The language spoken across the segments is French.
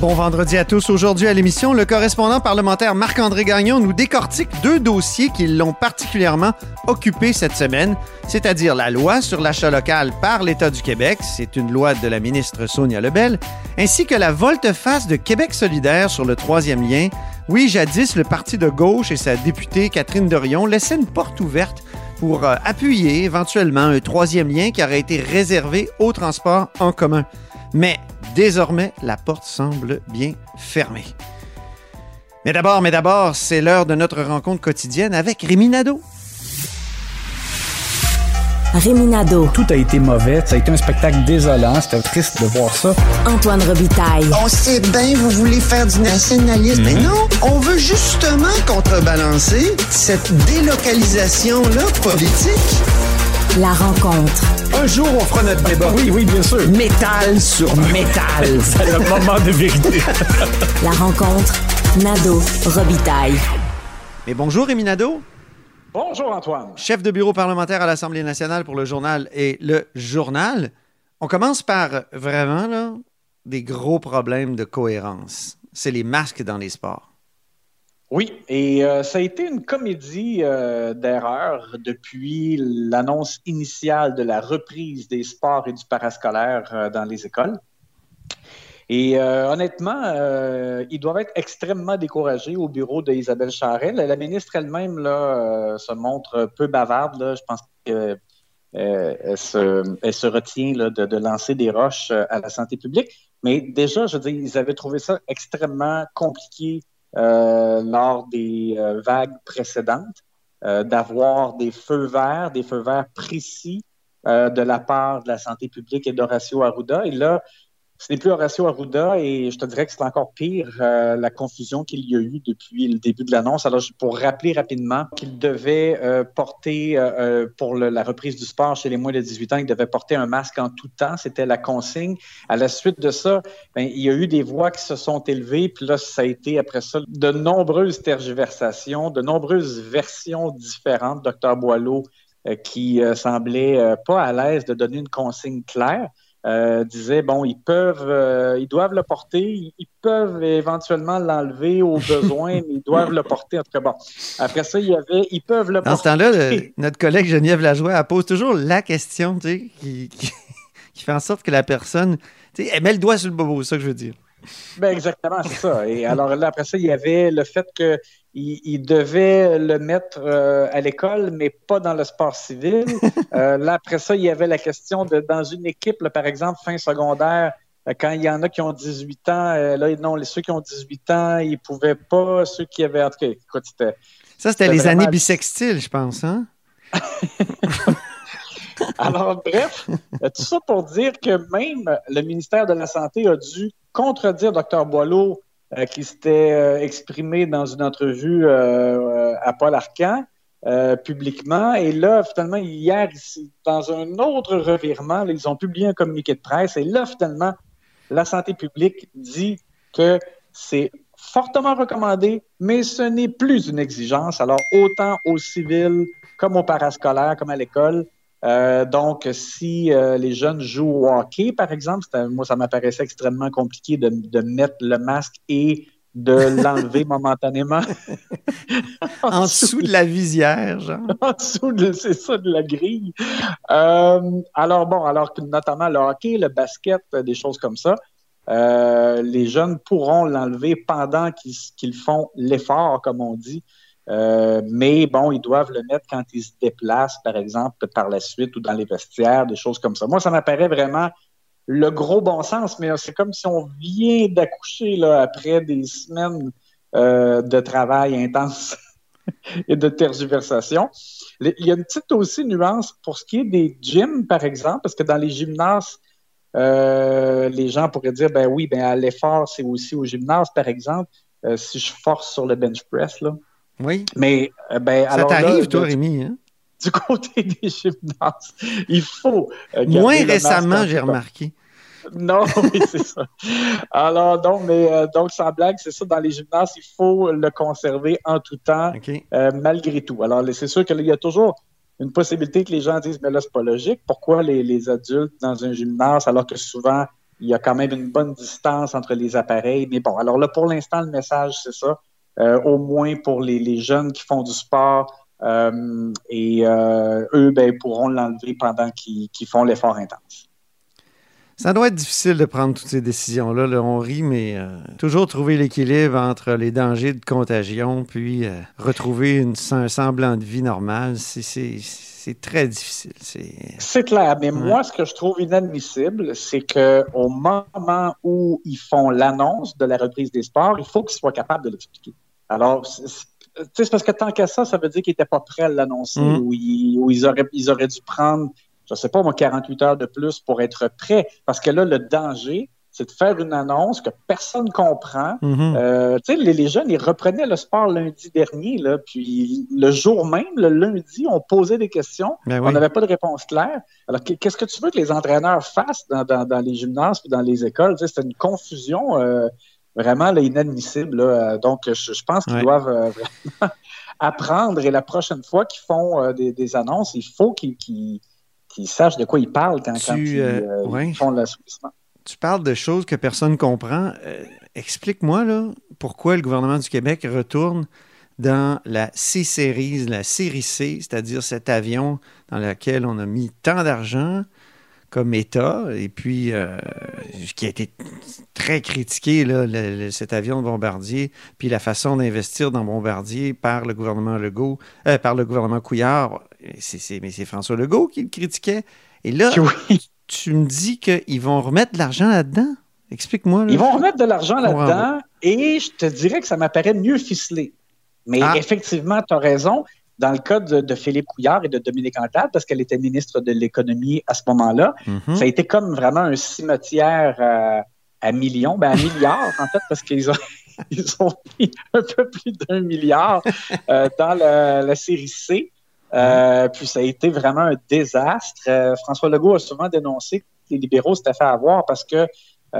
Bon vendredi à tous. Aujourd'hui à l'émission, le correspondant parlementaire Marc-André Gagnon nous décortique deux dossiers qui l'ont particulièrement occupé cette semaine, c'est-à-dire la loi sur l'achat local par l'État du Québec, c'est une loi de la ministre Sonia Lebel, ainsi que la volte-face de Québec solidaire sur le troisième lien. Oui, jadis, le parti de gauche et sa députée Catherine Dorion laissaient une porte ouverte pour euh, appuyer éventuellement un troisième lien qui aurait été réservé au transport en commun. Mais désormais, la porte semble bien fermée. Mais d'abord, mais d'abord, c'est l'heure de notre rencontre quotidienne avec Rémi Nadeau. Réminado. Tout a été mauvais. Ça a été un spectacle désolant. C'était triste de voir ça. Antoine Robitaille. On sait bien, vous voulez faire du nationalisme. Mais non, on veut justement contrebalancer cette délocalisation-là politique. La rencontre. Un jour, on fera notre débat. Oui, oui, bien sûr. Métal sur métal. C'est le moment de vérité. La rencontre. Nado. Robitaille. Mais bonjour Rémi Nadeau, Bonjour Antoine. chef de bureau parlementaire à l'Assemblée nationale pour le journal et le journal. On commence par vraiment là, des gros problèmes de cohérence. C'est les masques dans les sports. Oui, et euh, ça a été une comédie euh, d'erreurs depuis l'annonce initiale de la reprise des sports et du parascolaire euh, dans les écoles. Et honnêtement, ils doivent être extrêmement découragés au bureau d'Isabelle Charret. La, ministre elle-même se montre peu bavarde. Je pense qu'elle elle se, retient de, de lancer des roches à la santé publique. Mais déjà, je veux dire, ils avaient trouvé ça extrêmement compliqué lors des euh, vagues précédentes euh, d'avoir des feux verts, des feux verts précis euh, de la part de la santé publique et d'Horacio Arruda. Et là, ce n'est plus Horacio Arruda et je te dirais que c'est encore pire euh, la confusion qu'il y a eu depuis le début de l'annonce. Alors, pour rappeler rapidement qu'il devait euh, porter, euh, euh, pour la reprise du sport chez les moins de 18 ans, il devait porter un masque en tout temps. C'était la consigne. À la suite de ça, ben, il y a eu des voix qui se sont élevées, puis là, ça a été après ça de nombreuses tergiversations, de nombreuses versions différentes. Docteur Boileau, euh, qui euh, semblait pas à l'aise de donner une consigne claire, euh, disait bon, ils peuvent, euh, ils doivent le porter, ils, peuvent éventuellement l'enlever au besoin, mais ils doivent le porter. En tout cas, bon. Après ça, il y avait, ils peuvent le Dans ce porter. temps-là, notre collègue Geneviève Lajoie, elle pose toujours la question tu sais, qui, qui- qui fait en sorte que la personne. tu sais, Elle met le doigt sur le bobo, c'est ça que je veux dire. Ben exactement, c'est ça. Et alors là, après ça, il y avait le fait qu'il il devait le mettre euh, à l'école, mais pas dans le sport civil. Euh, là, après ça, il y avait la question de dans une équipe, là, par exemple, fin secondaire, euh, quand il y en a qui ont 18 ans, là, non, les, ceux qui ont 18 ans, ils pouvaient pas, ceux qui avaient, en tout cas, écoute, c'était Ça, c'était les vraiment- années bisextiles, je pense. Hein? Alors, bref, tout ça pour dire que même le ministère de la Santé a dû contredire Dr Boileau, euh, qui s'était euh, exprimé dans une entrevue euh, à Paul Arcan publiquement. Et là, finalement, hier, dans un autre revirement, ils ont publié un communiqué de presse. Et là, finalement, la santé publique dit que c'est fortement recommandé, mais ce n'est plus une exigence. Alors, autant aux civils comme aux parascolaires, comme à l'école, euh, donc, si euh, les jeunes jouent au hockey, par exemple, moi, ça m'apparaissait extrêmement compliqué de, de mettre le masque et de l'enlever momentanément. En dessous de la visière, genre. en dessous de, c'est ça, de la grille. Euh, alors bon, alors que notamment le hockey, le basket, euh, des choses comme ça, euh, les jeunes pourront l'enlever pendant qu'ils qu'ils font l'effort, comme on dit. Euh, mais bon, ils doivent le mettre quand ils se déplacent, par exemple, par la suite ou dans les vestiaires, des choses comme ça. Moi, ça m'apparaît vraiment le gros bon sens, mais c'est comme si on vient d'accoucher après des semaines euh, de travail intense et de tergiversation. Il y a une petite aussi nuance pour ce qui est des gyms, par exemple, parce que dans les gymnases, euh, les gens pourraient dire, ben oui, ben à l'effort, c'est aussi au gymnase, par exemple, si je force sur le bench press, là. Oui. Mais, euh, ben, Ça t'arrive, toi, Rémi, hein? du côté des gymnases, il faut. euh, Moins récemment, en j'ai remarqué. Non, oui, c'est ça. Alors, donc, mais euh, donc, sans blague, c'est ça, dans les gymnases, il faut le conserver en tout temps, euh, malgré tout. Alors, c'est sûr qu'il y a toujours une possibilité que les gens disent, mais là, c'est pas logique. Pourquoi les, les adultes dans un gymnase, alors que souvent, il y a quand même une bonne distance entre les appareils? Mais bon, alors là, pour l'instant, le message, c'est ça. Euh, au moins pour les, les jeunes qui font du sport, euh, et euh, eux, ben, pourront l'enlever pendant qu'ils font l'effort intense. Ça doit être difficile de prendre toutes ces décisions-là. là. On rit, mais euh, toujours trouver l'équilibre entre les dangers de contagion puis euh, retrouver une, un semblant de vie normale, c'est- très difficile. C'est C'est clair, mais moi, ce que je trouve inadmissible, c'est que au moment où ils font l'annonce de la reprise des sports, il faut qu'ils soient capables de l'expliquer. Alors, c'est- c'est c'est parce que tant qu'à ça, ça veut dire qu'ils n'étaient pas prêts à l'annoncer Mm. ou, ils, ou ils, auraient, ils auraient dû prendre, je sais pas, moi, 48 heures de plus pour être prêts. Parce que là, le danger, c'est de faire une annonce que personne comprend. Mhm. Euh, tu sais, les, les jeunes, ils reprenaient le sport lundi dernier, là, puis le jour même, le lundi, on posait des questions. Ben On n'avait pas de réponse claire. Alors, qu- qu'est-ce que tu veux que les entraîneurs fassent dans, dans- dans les gymnases et dans les écoles? Tu sais, C'était une confusion euh, vraiment là, inadmissible. là. Euh, Donc, je, je pense qu'ils Ouais. doivent euh, vraiment apprendre et la prochaine fois qu'ils font euh, des, des annonces, il faut qu'ils sachent de quoi ils parlent quand, Tu, quand ils, euh, ils ouais. font l'assouplissement. Tu parles de choses que personne ne comprend. Explique-moi pourquoi le gouvernement du Québec retourne dans la C-Series, la série C, c'est-à-dire cet avion dans lequel on a mis tant d'argent comme État, et puis euh, qui a été très critiqué, là, le- le- cet avion de Bombardier, puis la façon d'investir dans Bombardier par le gouvernement Legault, euh, par le gouvernement Couillard. C'est, c'est- mais c'est François Legault qui le critiquait. Et là, Oui. tu me dis qu'ils vont remettre de l'argent là-dedans? Explique-moi. là. Ils vont remettre de l'argent là-dedans et je te dirais que ça m'apparaît mieux ficelé. Mais Ah. effectivement, tu as raison. Dans le cas de, de Philippe Couillard et de Dominique Anglade, parce qu'elle était ministre de l'Économie à ce moment-là, Mhm. ça a été comme vraiment un cimetière euh, à millions, ben à milliards en fait, parce qu'ils ont, ils ont mis un peu plus d'un milliard euh, dans la, la série C. Euh, puis ça a été vraiment un désastre. Euh, François Legault a souvent dénoncé que les libéraux s'étaient fait avoir parce que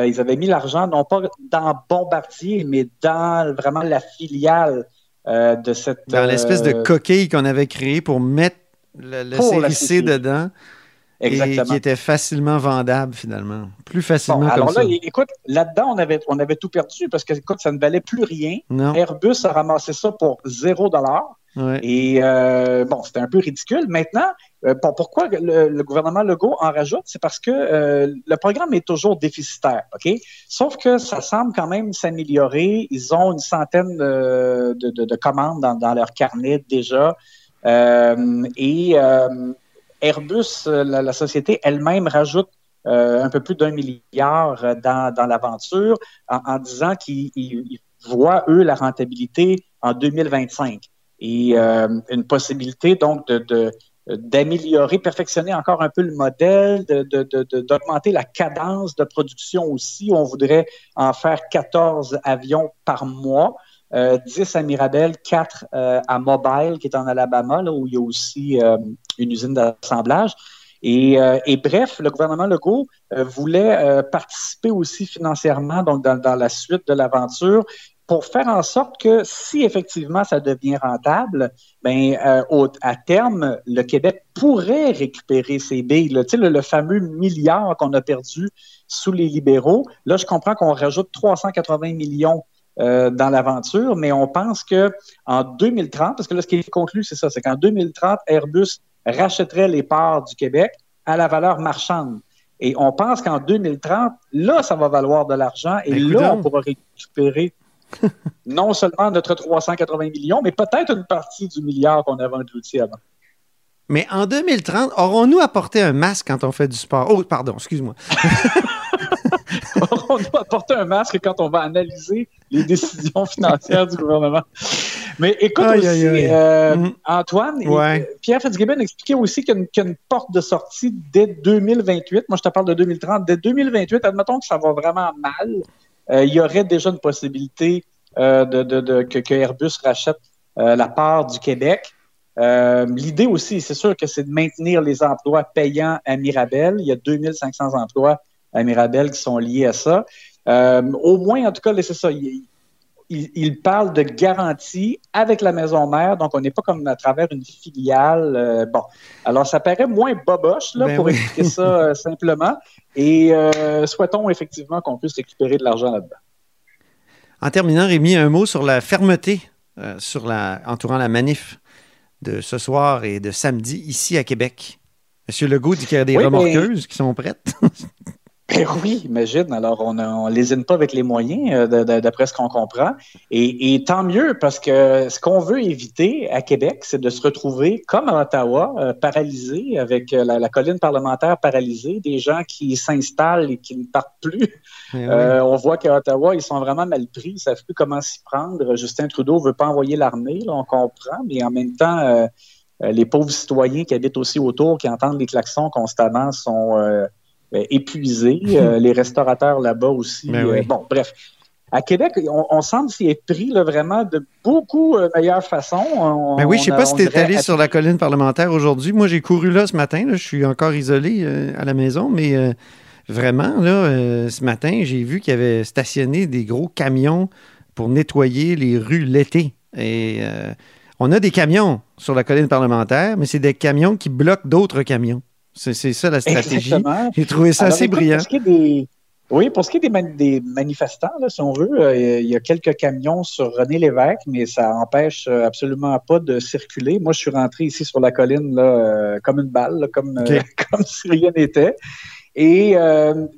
ils avaient mis l'argent non pas dans Bombardier, mais dans vraiment la filiale euh, de cette. Dans l'espèce de euh, coquille qu'on avait créée pour mettre le, le Pour la série C série. dedans et qui était facilement vendable finalement. Plus facilement Bon, comme alors ça. là, écoute, là-dedans, on avait, on avait tout perdu parce que, écoute, ça ne valait plus rien. Non. Airbus a ramassé ça pour zéro dollar. Et euh, bon, c'était un peu ridicule. Maintenant, euh, pourquoi le, gouvernement Legault en rajoute? C'est parce que euh, le programme est toujours déficitaire, OK? Sauf que ça semble quand même s'améliorer. Ils ont une centaine de, de- de- de commandes dans, leur carnet déjà. Et Airbus, la, société elle-même, rajoute un peu plus d'un milliard dans, l'aventure en, disant qu'ils ils- ils voient, eux, la rentabilité en 2025 et euh, une possibilité donc de, d'améliorer, perfectionner encore un peu le modèle, d'augmenter la cadence de production aussi. On voudrait en faire 14 avions par mois, euh, 10 à Mirabel, 4 euh, à Mobile, qui est en Alabama, là, où il y a aussi euh, une usine d'assemblage. Et, euh, et bref, le gouvernement Legault euh, voulait euh, participer aussi financièrement donc dans, dans la suite de l'aventure pour faire en sorte que si effectivement ça devient rentable, ben euh, au- à terme, le Québec pourrait récupérer ces billes. là. Tu sais, le, le fameux milliard qu'on a perdu sous les libéraux. Là, je comprends qu'on rajoute 380 millions euh, dans l'aventure, mais on pense que en 2030, parce que là, ce qui est conclu, c'est ça, c'est qu'en 2030, Airbus rachèterait les parts du Québec à la valeur marchande. Et on pense qu'en 2030, là, ça va valoir de l'argent et Ben, là, on pourra récupérer non seulement notre 380 millions, mais peut-être une partie du milliard qu'on avait englouti avant. Mais en 2030, aurons-nous apporté un masque quand on fait du sport? Oh, pardon, excuse-moi. on doit apporter un masque quand on va analyser les décisions financières du gouvernement? Mais écoute Aïe, aussi, aïe, aïe. euh, Mm. Antoine, Ouais. et- Pierre Fitzgibbon expliquait aussi qu'il y, a une- qu'il y a une porte de sortie dès 2028. Moi, je te parle de 2030. Dès 2028, admettons que ça va vraiment mal, il y aurait déjà une possibilité euh, de, que, Airbus rachète euh, la part du Québec. Euh, L'idée aussi, c'est sûr que c'est de maintenir les emplois payants à Mirabel. Il y a 2500 emplois à Mirabel qui sont liés à ça. Euh, au moins, en tout cas, c'est ça. Il, il, parle de garantie avec la maison mère, donc on n'est pas comme à travers une filiale. Euh, bon, alors ça paraît moins boboche là, Ben pour oui. expliquer ça euh, simplement. Et euh, souhaitons effectivement qu'on puisse récupérer de l'argent là-dedans. En terminant, Rémi, un mot sur la fermeté sur la, entourant la manif de ce soir et de samedi ici à Québec. Monsieur Legault dit qu'il y a des Oui, remorqueuses qui sont prêtes. Ben oui, imagine. Alors, on ne lésine pas avec les moyens, euh, d'après ce qu'on comprend. Et, et tant mieux, parce que ce qu'on veut éviter à Québec, c'est de se retrouver, comme à Ottawa, euh, paralysé, avec euh, la, la colline parlementaire paralysée, des gens qui s'installent et qui ne partent plus. Eh oui. Euh, on voit qu'à Ottawa, ils sont vraiment mal pris, ils ne savent plus comment s'y prendre. Justin Trudeau ne veut pas envoyer l'armée, on comprend, mais en même temps, euh, euh, les pauvres citoyens qui habitent aussi autour, qui entendent les klaxons constamment, sont épuisés. Euh, les restaurateurs là-bas aussi. Ben oui. Euh, bon, bref. À Québec, on, on semble s'y être pris là, vraiment de beaucoup euh, meilleure façon. On- Ben oui, je ne sais pas si tu es allé à- sur la colline parlementaire aujourd'hui. Moi, j'ai couru là ce matin. là. Je suis encore isolé euh, à la maison, mais euh, vraiment, là, euh, ce matin, j'ai vu qu'il y avait stationné des gros camions pour nettoyer les rues l'été. Et euh, on a des camions sur la colline parlementaire, mais c'est des camions qui bloquent d'autres camions. C'est ça la stratégie. J'ai trouvé ça Alors, assez écoute, brillant. Pour ce qui est des... Oui, pour ce qui est des, mani- des manifestants, là, si on veut, euh, il y a quelques camions sur René Lévesque, mais ça empêche euh, absolument pas de circuler. Moi, je suis rentré ici sur la colline là, euh, comme une balle, là, comme, euh, comme si rien n'était. Et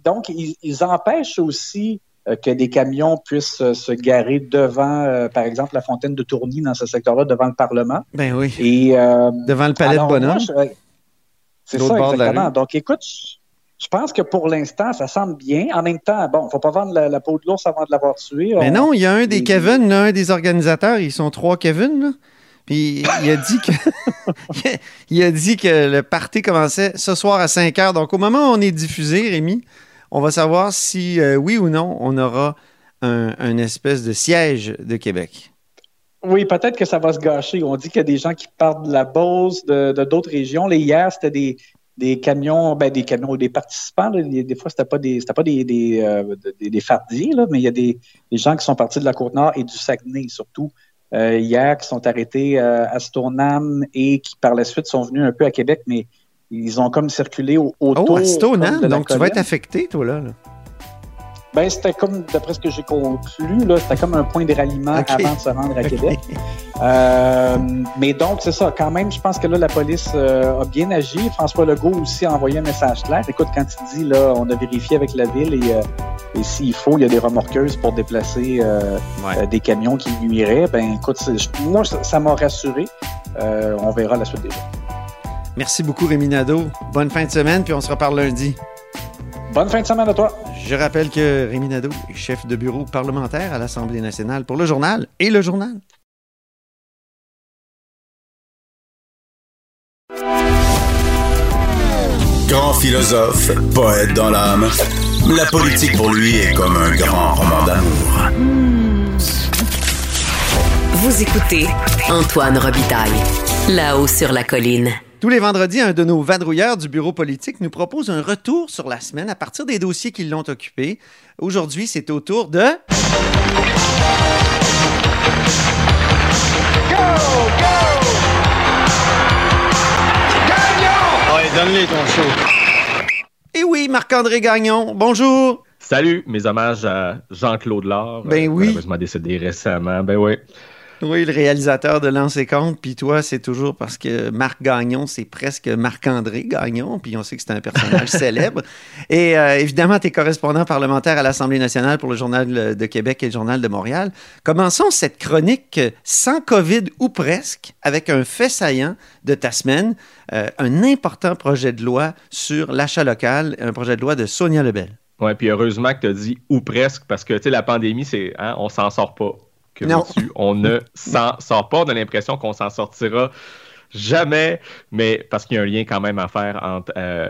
donc, ils, ils empêchent aussi que des camions puissent se garer devant, euh, par exemple, la fontaine de Tourny dans ce secteur-là, devant le Parlement. Ben oui. Et euh, Devant le palais alors, de bonhomme. moi, C'est ça, exactement. Donc, écoute, je- pense que pour l'instant, ça semble bien. En même temps, bon, faut pas vendre la, la peau de l'ours avant de l'avoir tué. Mais On- non, il y a un des il- Kevin, là, un des organisateurs, ils sont trois Kevin, là. Puis il a dit que il a dit que le party commençait ce soir à 5 heures. Donc au moment où on est diffusé, Rémi, on va savoir si euh, oui ou non on aura un, un espèce de siège de Québec. Oui, peut-être que ça va se gâcher. On dit qu'il y a des gens qui partent de la Beauce, de d'autres régions. Là, hier, c'était des, des camions, ben, des camions, des participants. là. Des, des fois, c'était pas des, c'était pas des, des, euh, des, des fardiers, là, mais il y a des, des gens qui sont partis de la Côte-Nord et du Saguenay, surtout. euh, hier, qui sont arrêtés euh, à Stoneham et qui, par la suite, sont venus un peu à Québec, mais ils ont comme circulé au- autour. Oh, à Stoneham, donc tu vas être affecté, toi, là. là. Ben, c'était comme, d'après ce que j'ai conclu, là, c'était comme un point de ralliement avant de se rendre à. Québec. Euh, mais donc, c'est ça. Quand même, je pense que là, la police euh, a bien agi. François Legault aussi a envoyé un message clair. Écoute, quand il dit, là, on a vérifié avec la ville et, euh, et s'il faut, il y a des remorqueuses pour déplacer euh, Ouais. euh, des camions qui nuiraient. Ben, écoute, moi, ça ça m'a rassuré. Euh, on verra la suite des choses. Merci beaucoup, Rémi Nadeau. Bonne fin de semaine, puis on se reparle lundi. Bonne fin de semaine à toi. Je rappelle que Rémi Nadeau est chef de bureau parlementaire à l'Assemblée nationale pour le journal et le journal. Grand philosophe, poète dans l'âme, la politique pour lui est comme un grand roman d'amour. Vous écoutez Antoine Robitaille, là-haut sur la colline. Tous les vendredis, un de nos vadrouilleurs du bureau politique nous propose un retour sur la semaine à partir des dossiers qui l'ont occupé. Aujourd'hui, c'est au tour de... Et oui, Marc-André Gagnon, bonjour! Salut, mes hommages à Jean-Claude Lard. Ben euh, oui. Malheureusement décédé récemment. Ben oui. Oui, le réalisateur de Lance et Compte, puis toi, c'est toujours parce que Marc Gagnon, c'est presque Marc-André Gagnon, puis on sait que c'est un personnage célèbre. Et euh, évidemment, tu es correspondant parlementaire à l'Assemblée nationale pour le Journal de Québec et le Journal de Montréal. Commençons cette chronique sans COVID ou presque, avec un fait saillant de ta semaine, euh, un important projet de loi sur l'achat local, un projet de loi de Sonia Lebel. Ouais, puis heureusement que tu as dit ou presque, parce que tu sais, la pandémie, c'est hein, on s'en sort pas. Que veux-tu? On ne s'en sort pas. On a l'impression qu'on s'en sortira jamais, mais parce qu'il y a un lien quand même à faire entre euh,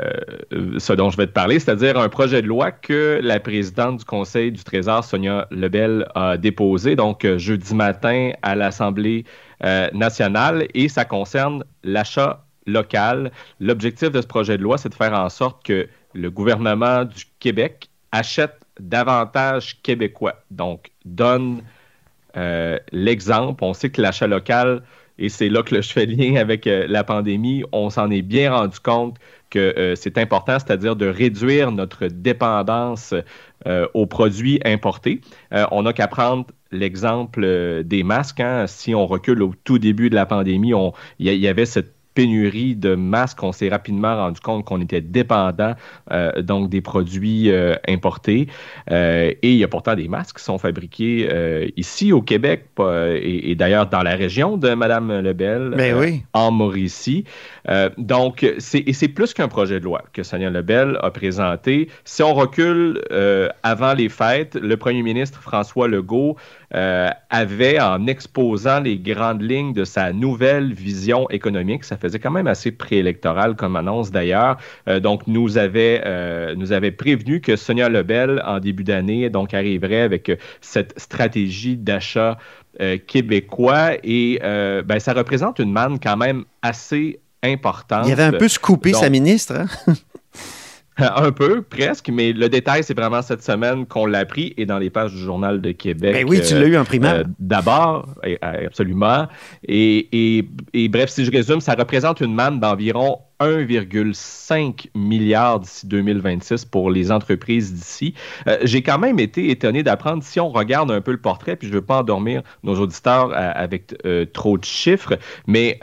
ce dont je vais te parler, c'est-à-dire un projet de loi que la présidente du Conseil du Trésor, Sonia Lebel, a déposé, donc euh, jeudi matin à l'Assemblée euh, nationale, et ça concerne l'achat local. L'objectif de ce projet de loi, c'est de faire en sorte que le gouvernement du Québec achète davantage québécois, donc donne l'exemple. On sait que l'achat local et c'est là que je fais lien avec euh, la pandémie. On s'en est bien rendu compte que euh, c'est important, c'est-à-dire de réduire notre dépendance euh, aux produits importés. on n'a qu'à prendre l'exemple des masques. Hein. Si on recule au tout début de la pandémie, il y, avait cette pénurie de masques, on s'est rapidement rendu compte qu'on était dépendant euh, donc des produits euh, importés. Euh, et il y a pourtant des masques qui sont fabriqués ici au Québec et, d'ailleurs dans la région de Madame Lebel, ben oui. en Mauricie. donc, c'est plus qu'un projet de loi que Sonia Lebel a présenté. Si on recule avant les fêtes, le premier ministre François Legault avait, en exposant les grandes lignes de sa nouvelle vision économique, ça faisait quand même assez préélectoral comme annonce d'ailleurs. Euh, donc, nous avait, euh, nous avait prévenu que Sonia Lebel, en début d'année, donc arriverait avec euh, cette stratégie d'achat québécois et ben, ça représente une manne quand même assez importante. Il avait un peu scoopé sa ministre. Hein? Un peu, presque, mais le détail, c'est vraiment cette semaine qu'on l'a appris et dans les pages du Journal de Québec. Ben oui, tu l'as eu en primaire. Euh, d'abord, absolument. Et, et, bref, si je résume, ça représente une manne d'environ 1,5 milliard d'ici 2026 pour les entreprises d'ici. Euh, j'ai quand même été étonné d'apprendre, si on regarde un peu le portrait, puis je ne veux pas endormir nos auditeurs euh, avec euh, trop de chiffres, mais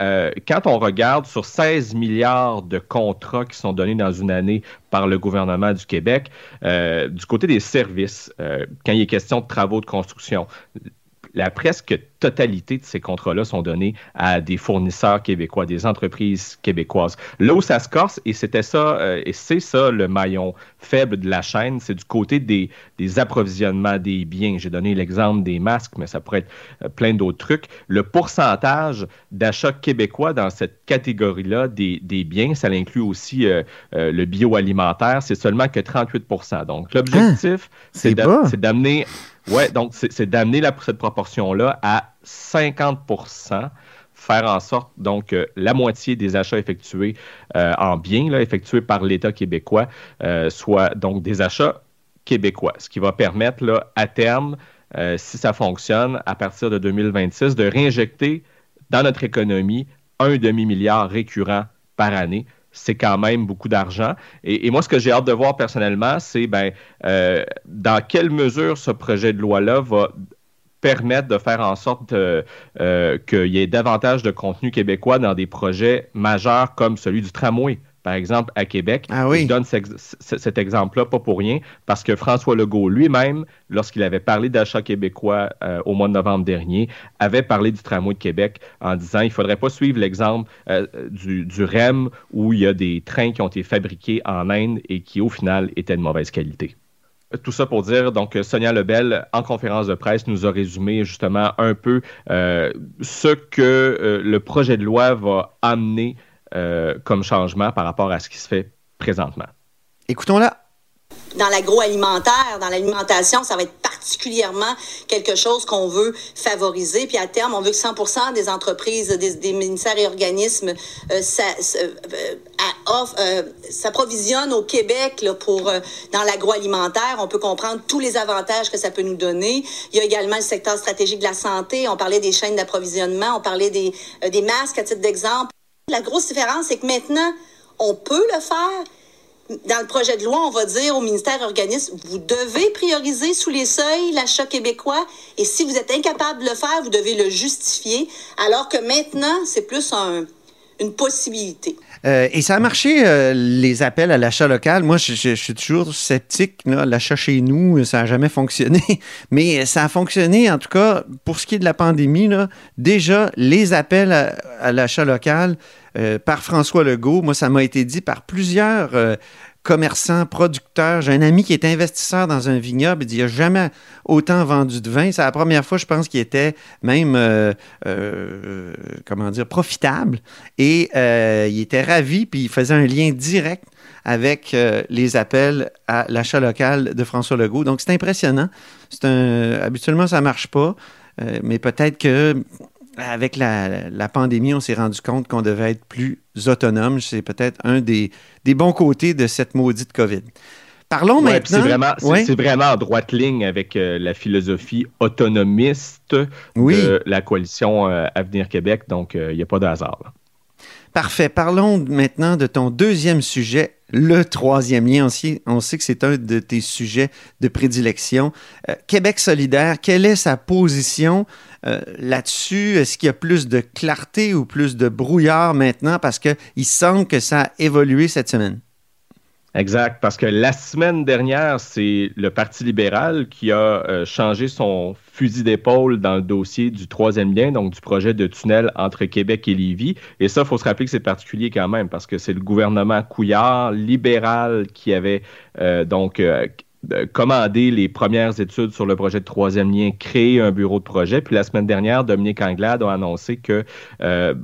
quand on regarde sur 16 milliards de contrats qui sont donnés dans une année par le gouvernement du Québec, du côté des services, quand il est question de travaux de construction, la presque totalité de ces contrats-là sont donnés à des fournisseurs québécois, des entreprises québécoises. Là où ça se corse, et c'était ça, euh, et c'est ça le maillon faible de la chaîne, c'est du côté des, approvisionnements des biens. J'ai donné l'exemple des masques, mais ça pourrait être euh, plein d'autres trucs. Le pourcentage d'achats québécois dans cette catégorie-là des, biens, ça inclut aussi euh, le bioalimentaire, c'est seulement que 38 Donc l'objectif, ah, c'est d'amener Ouais, donc c'est d'amener cette proportion-là à 50% faire en sorte donc que la moitié des achats effectués euh, en biens, effectués par l'État québécois, euh, soient donc des achats québécois, ce qui va permettre à terme, euh, si ça fonctionne, à partir de 2026, de réinjecter dans notre économie un demi-milliard récurrent par année c'est quand même beaucoup d'argent. Et, moi, ce que j'ai hâte de voir personnellement, c'est ben, euh, dans quelle mesure ce projet de loi-là va permettre de faire en sorte euh, euh, qu'il y ait davantage de contenu québécois dans des projets majeurs comme celui du tramway par exemple, à Québec. Ah oui. Je donne cet exemple-là pas pour rien, parce que François Legault lui-même, lorsqu'il avait parlé d'achat québécois euh, au mois de novembre dernier, avait parlé du tramway de Québec en disant il ne faudrait pas suivre l'exemple euh, du, du, REM où il y a des trains qui ont été fabriqués en Inde et qui, au final, étaient de mauvaise qualité. Tout ça pour dire, donc Sonia Lebel, en conférence de presse, nous a résumé justement un peu euh, ce que le projet de loi va amener euh, comme changement par rapport à ce qui se fait présentement. Écoutons-la. Dans l'agroalimentaire, dans l'alimentation, ça va être particulièrement quelque chose qu'on veut favoriser. Puis à terme, on veut que 100 des entreprises, des, ministères et organismes euh, euh, s'approvisionnent au Québec là, pour dans l'agroalimentaire. On peut comprendre tous les avantages que ça peut nous donner. Il y a également le secteur stratégique de la santé. On parlait des chaînes d'approvisionnement. On parlait des, des masques à titre d'exemple. La grosse différence, c'est que maintenant, on peut le faire. Dans le projet de loi, on va dire au ministère organisme, vous devez prioriser sous les seuils l'achat québécois et si vous êtes incapable de le faire, vous devez le justifier, alors que maintenant, c'est plus une possibilité. Euh, et ça a marché, euh, les appels à l'achat local. Moi, je, suis toujours sceptique. L'achat chez nous, ça n'a jamais fonctionné. Mais ça a fonctionné, en tout cas, pour ce qui est de la pandémie. Déjà, les appels à, l'achat local euh, par François Legault, moi, ça m'a été dit par plusieurs commerçant, producteur. J'ai un ami qui est investisseur dans un vignoble. Il dit, il n'a jamais autant vendu de vin. C'est la première fois, je pense, qu'il était même, euh, euh, comment dire, profitable. Et euh, il était ravi, puis il faisait un lien direct avec les appels à l'achat local de François Legault. Donc, c'est impressionnant. C'est habituellement, ça ne marche pas, mais peut-être que avec la, la pandémie, on s'est rendu compte qu'on devait être plus autonome. C'est peut-être un des, des bons côtés de cette maudite COVID. Parlons Ouais, maintenant. C'est vraiment, Ouais. c'est vraiment en droite ligne avec euh, la philosophie autonomiste Oui. de la coalition euh, Avenir Québec, donc euh, il n'y a pas de hasard. là. Parfait. Parlons maintenant de ton deuxième sujet, le troisième lien. On sait, on sait que c'est un de tes sujets de prédilection. Québec solidaire, quelle est sa position euh, là-dessus? Est-ce qu'il y a plus de clarté ou plus de brouillard maintenant? Parce qu'il semble que ça a évolué cette semaine. Exact, parce que la semaine dernière, c'est le Parti libéral qui a euh, changé son fusil d'épaule dans le dossier du troisième lien, donc du projet de tunnel entre Québec et Lévis. Et ça, il faut se rappeler que c'est particulier quand même, parce que c'est le gouvernement Couillard, libéral, qui avait euh, donc commandé les premières études sur le projet de troisième lien, créé un bureau de projet. Puis la semaine dernière, Dominique Anglade a annoncé que euh,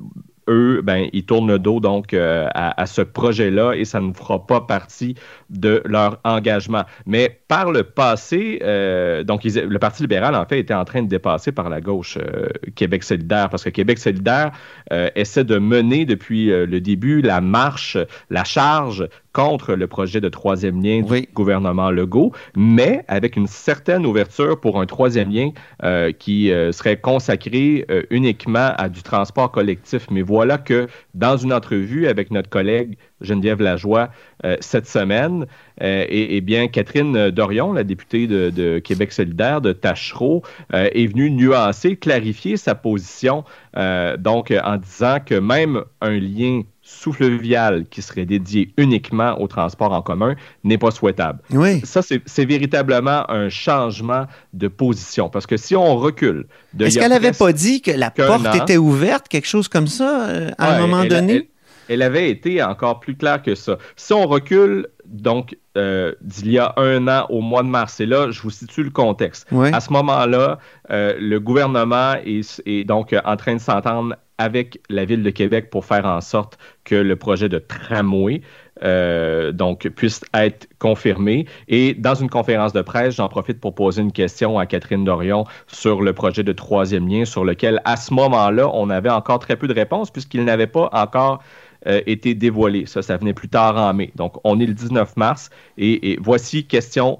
eux, ben, ils tournent le dos donc euh, à, à ce projet-là et ça ne fera pas partie de leur engagement. Mais par le passé, euh, donc ils- le Parti libéral, en fait, était en train de dépasser par la gauche euh, Québec solidaire, parce que Québec solidaire euh, essaie de mener depuis le début la marche, la charge contre le projet de troisième lien du Oui. gouvernement Legault, mais avec une certaine ouverture pour un troisième lien euh, qui euh, serait consacré euh, uniquement à du transport collectif. Mais voilà que dans une entrevue avec notre collègue Geneviève Lajoie euh, cette semaine, euh, et, et bien Catherine Dorion, la députée de, de Québec solidaire de Tachereau, euh, est venue nuancer, clarifier sa position, euh, donc en disant que même un lien sous-fluvial qui serait dédié uniquement au transport en commun n'est pas souhaitable Oui. ça, c'est véritablement un changement de position. Parce que si on recule de Est-ce qu'elle n'avait pas dit que la porte an. était ouverte, quelque chose comme ça, à un moment elle- donné? Elle, elle avait été encore plus claire que ça. Si on recule, donc, euh, d'il y a un an au mois de mars, et là, je vous situe le contexte. Ouais. À ce moment-là, euh, le gouvernement est, est donc euh, en train de s'entendre avec la ville de Québec pour faire en sorte que le projet de tramway euh, donc puisse être confirmé. Et dans une conférence de presse, j'en profite pour poser une question à Catherine Dorion sur le projet de troisième lien, sur lequel à ce moment-là, on avait encore très peu de réponses puisqu'il n'avait pas encore euh, été dévoilé. Ça, ça venait plus tard en mai. Donc, on est le 19 mars et, et voici question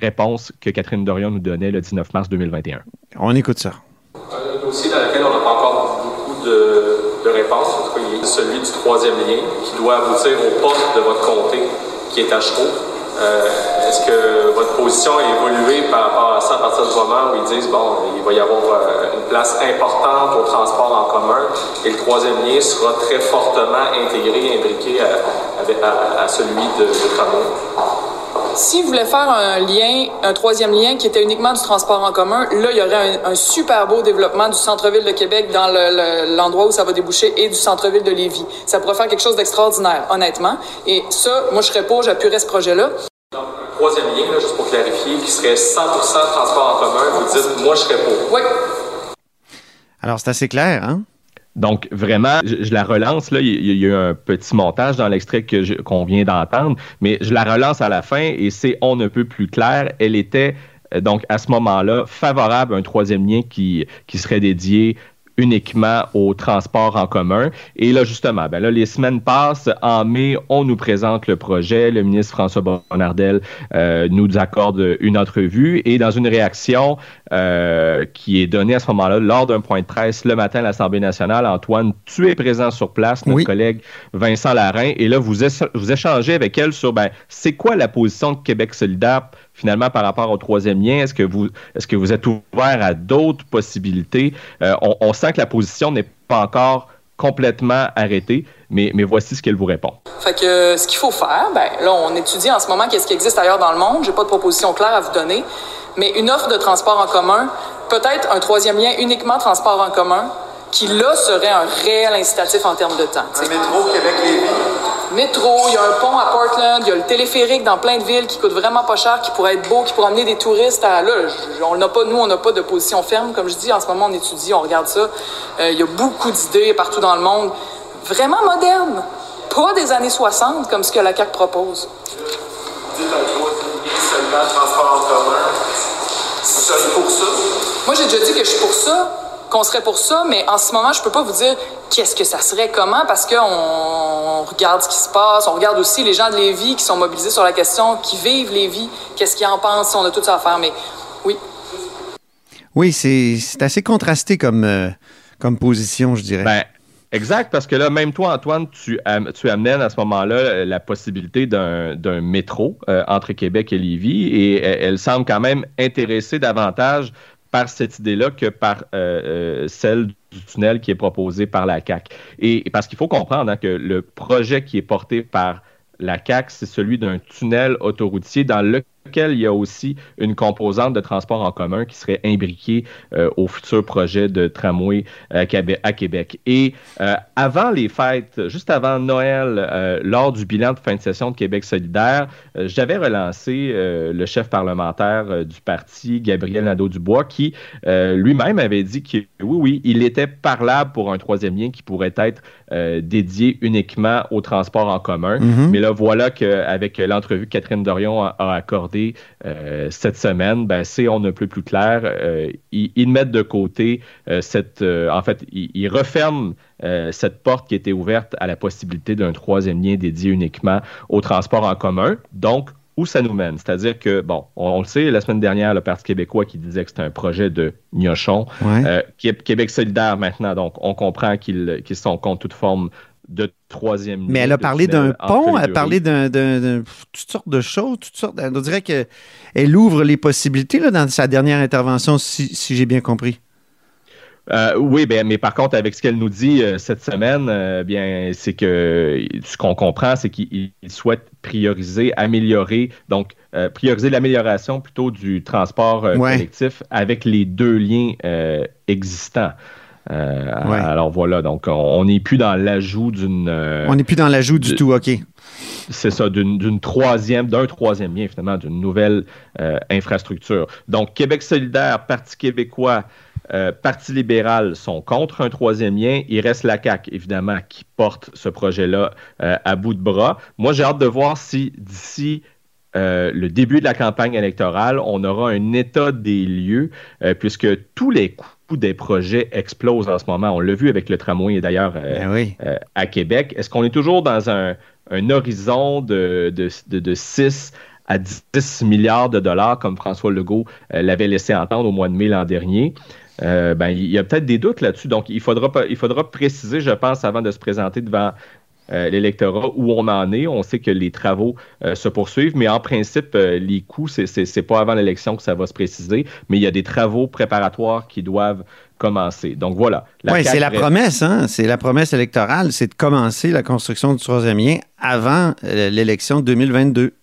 réponse que Catherine Dorion nous donnait le 19 mars 2021. On écoute ça. Un dossier dans lequel on n'a pas encore beaucoup de, de réponses, celui du troisième lien, qui doit aboutir au poste de votre comté, qui est à Chereau. Euh, Est-ce que votre position a évolué par rapport à ça à partir du moment où ils disent, bon, il va y avoir euh, une place importante au transport en commun et le troisième lien sera très fortement intégré, imbriqué à, celui de, de tramway? S'ils voulaient faire un lien, un troisième lien qui était uniquement du transport en commun, là, il y aurait un, un super beau développement du centre-ville de Québec dans le- le- l'endroit où ça va déboucher et du centre-ville de Lévis. Ça pourrait faire quelque chose d'extraordinaire, honnêtement. Et ça, moi, je serais pour, j'appuierais ce projet-là. Troisième lien, là, juste pour clarifier, qui serait 100% transport en commun, vous dites, moi, je serais pour. Oui. Alors, c'est assez clair, hein? Donc, vraiment, je, la relance. Là, il y, a eu un petit montage dans l'extrait qu'on vient d'entendre, mais je la relance à la fin et c'est on ne peut plus clair. Elle était euh, donc à ce moment-là favorable à un troisième lien qui serait dédié uniquement au transport en commun. Et là, justement, ben là, les semaines passent. En mai, on nous présente le projet. Le ministre François Bonnardel euh, nous accorde une entrevue. Et dans une réaction euh, qui est donnée à ce moment-là, lors d'un point de presse le matin à l'Assemblée nationale, Antoine, tu es présent sur place, notre Oui. collègue Vincent Larrain. Et là, vous, vous échangez avec elle sur, ben, c'est quoi la position de Québec solidaire finalement par rapport au troisième lien? Est-ce que vous, est-ce que vous êtes ouvert à d'autres possibilités? Euh, on, on sent que la position n'est pas encore complètement arrêtée, mais, mais voici ce qu'elle vous répond. Fait que euh, ce qu'il faut faire, ben là, on étudie en ce moment qu'est-ce qui existe ailleurs dans le monde. J'ai pas de proposition claire à vous donner, mais une offre de transport en commun, peut-être un troisième lien uniquement transport en commun, qui là serait un réel incitatif en termes de temps. métro Québec-Lévis? Métro, il y a un pont à Portland, il y a le téléphérique dans plein de villes qui coûte vraiment pas cher, qui pourrait être beau, qui pourrait amener des touristes à là. on n'a pas, nous, on n'a pas de position ferme, comme je dis. En ce moment, on étudie, on regarde ça. Euh, il y a beaucoup d'idées partout dans le monde, vraiment modernes, pas des années 60 comme ce que la CAC propose. Vous dites un seulement transport en commun. C'est pour ça? Moi, j'ai déjà dit que je suis pour ça qu'on serait pour ça, mais en ce moment, je peux pas vous dire qu'est-ce que ça serait, comment, parce qu'on regarde ce qui se passe, on regarde aussi les gens de Lévis qui sont mobilisés sur la question, qui vivent Lévis, qu'est-ce qu'ils en pensent, on a tout ça à faire, mais oui. Oui, c'est assez contrasté comme, euh, comme position, je dirais. Ben, exact, parce que là, même toi, Antoine, tu, tu amènes à ce moment-là euh, la possibilité d'un métro euh, entre Québec et Lévis, et elle semble quand même intéressée davantage par cette idée-là que par euh, euh, celle du tunnel qui est proposé par la CAC. Et, parce qu'il faut comprendre hein, que le projet qui est porté par la CAC, c'est celui d'un tunnel autoroutier dans le lequel il y a aussi une composante de transport en commun qui serait imbriquée euh, au futur projet de tramway à Québec. Et euh, avant les fêtes, juste avant Noël, euh, lors du bilan de fin de session de Québec solidaire, j'avais relancé le chef parlementaire du parti, Gabriel Nadeau-Dubois, qui lui-même avait dit que oui, oui, il était parlable pour un troisième lien qui pourrait être dédié uniquement au transport en commun. Mm-hmm. Mais là, voilà qu'avec l'entrevue que Catherine Dorion a, a accordée, euh, cette semaine, ben, c'est on ne peut plus clair. Euh, ils, mettent de côté euh, cette. en fait, ils, referment cette porte qui était ouverte à la possibilité d'un troisième lien dédié uniquement au transport en commun. Donc, où ça nous mène? C'est-à-dire que, bon, on, le sait, la semaine dernière, le Parti québécois qui disait que c'était un projet de gnochon. Québec solidaire maintenant, donc on comprend qu'ils sont contre toute forme de troisième Mais elle a parlé d'un pont, elle a parlé de toutes sortes de choses, toutes sortes. On dirait qu'elle ouvre les possibilités là, dans sa dernière intervention, si, j'ai bien compris. Euh, oui, ben, mais par contre, avec ce qu'elle nous dit euh, cette semaine, euh, bien, c'est que ce qu'on comprend, c'est qu'il souhaite prioriser, améliorer, donc prioriser l'amélioration plutôt du transport collectif avec les deux liens existants. Euh, alors voilà, donc on n'est plus dans l'ajout d'une. Euh, on n'est plus dans l'ajout du tout, OK. C'est ça, d'une troisième, d'un troisième lien finalement, d'une nouvelle euh, infrastructure. Donc Québec solidaire, Parti québécois, Parti libéral sont contre un troisième lien. Il reste la CAQ, évidemment, qui porte ce projet-là à bout de bras. Moi, j'ai hâte de voir si d'ici le début de la campagne électorale, on aura un état des lieux, puisque tous les coûts des projets explosent en ce moment. On l'a vu avec le tramway d'ailleurs euh, ben euh, à Québec. Est-ce qu'on est toujours dans un, horizon de, de, 6 à 10 milliards de dollars, comme François Legault euh, l'avait laissé entendre au mois de mai l'an dernier? ben, il y a peut-être des doutes là-dessus. Donc, il faudra, il faudra préciser, je pense, avant de se présenter devant euh, l'électorat où on en est. On sait que les travaux euh, se poursuivent, mais en principe, euh, les coûts, c'est n'est pas avant l'élection que ça va se préciser, mais il y a des travaux préparatoires qui doivent commencer. Donc voilà. Oui, c'est la promesse, hein? C'est la promesse électorale, c'est de commencer la construction du troisième lien avant l'élection 2022.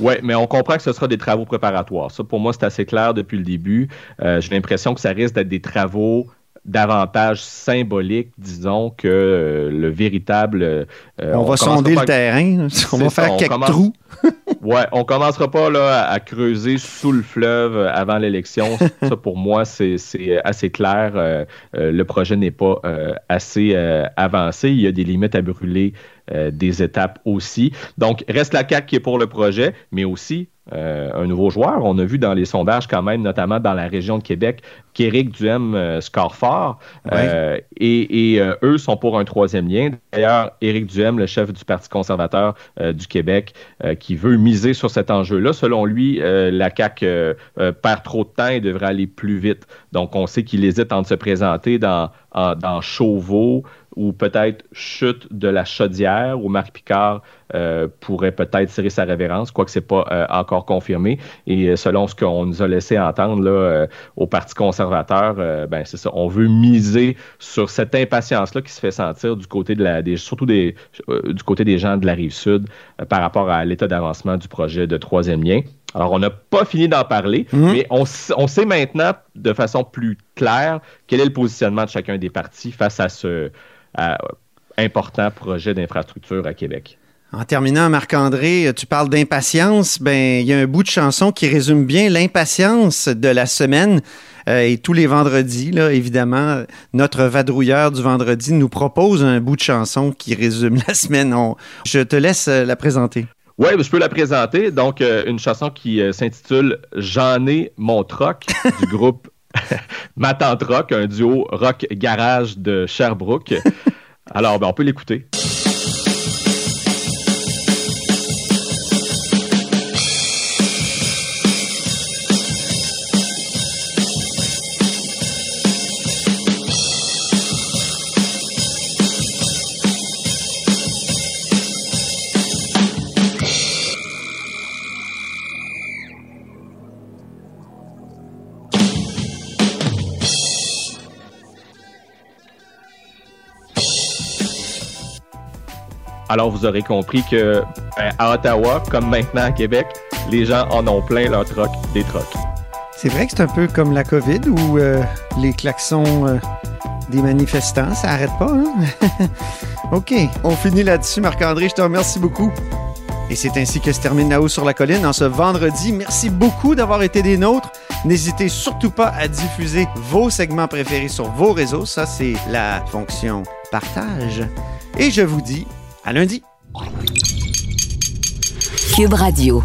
Oui, mais on comprend que ce sera des travaux préparatoires. Ça, pour moi, c'est assez clair depuis le début. J'ai l'impression que ça risque d'être des travaux davantage symbolique, disons, que euh, le véritable. Euh, on, va sonder le terrain, on va faire quelques trous. ouais, on commencera pas là, à, creuser sous le fleuve avant l'élection. Ça, pour moi, c'est assez clair. Euh, le projet n'est pas assez avancé. Il y a des limites à brûler des étapes aussi. Donc, reste la CAQ qui est pour le projet, mais aussi euh, un nouveau joueur. On a vu dans les sondages quand même, notamment dans la région de Québec, qu'Éric Duhem euh, score fort. Euh, et, eux sont pour un troisième lien. D'ailleurs, Éric Duhem, le chef du Parti conservateur du Québec, qui veut miser sur cet enjeu-là, selon lui, la CAQ perd trop de temps et devrait aller plus vite. Donc, on sait qu'il hésite entre se présenter dans, dans Chauveau, ou peut-être chute de la chaudière où Marc Picard euh, pourrait peut-être tirer sa révérence, quoique ce n'est pas euh, encore confirmé. Et euh, selon ce qu'on nous a laissé entendre là, au Parti conservateur, ben, c'est ça. On veut miser sur cette impatience-là qui se fait sentir du côté de la, des, surtout des, du côté des gens de la rive sud par rapport à l'état d'avancement du projet de troisième lien. Alors, on n'a pas fini d'en parler, mhm. mais on, on, sait maintenant de façon plus claire quel est le positionnement de chacun des partis face à ce, important projet d'infrastructure à Québec. En terminant, Marc-André, tu parles d'impatience. Ben, il y a un bout de chanson qui résume bien l'impatience de la semaine. Euh, et tous les vendredis, là, évidemment, notre vadrouilleur du vendredi nous propose un bout de chanson qui résume la semaine. On- Je te laisse euh, la présenter. Oui, je peux la présenter. Donc, euh, une chanson qui euh, s'intitule J'en ai mon troc du groupe Ma Tante Rock, un duo rock garage de Sherbrooke. Alors, ben, on peut l'écouter. Alors, vous aurez compris que ben, à Ottawa, comme maintenant à Québec, les gens en ont plein leur troc des trocs. C'est vrai que c'est un peu comme la COVID où euh, les klaxons euh, des manifestants, ça arrête pas. Hein? OK, on finit là-dessus, Marc-André. Je te remercie beaucoup. Et c'est ainsi que se termine La Haut sur la colline en ce vendredi. Merci beaucoup d'avoir été des nôtres. N'hésitez surtout pas à diffuser vos segments préférés sur vos réseaux. Ça, c'est la fonction partage. Et je vous dis à lundi. Cube Radio.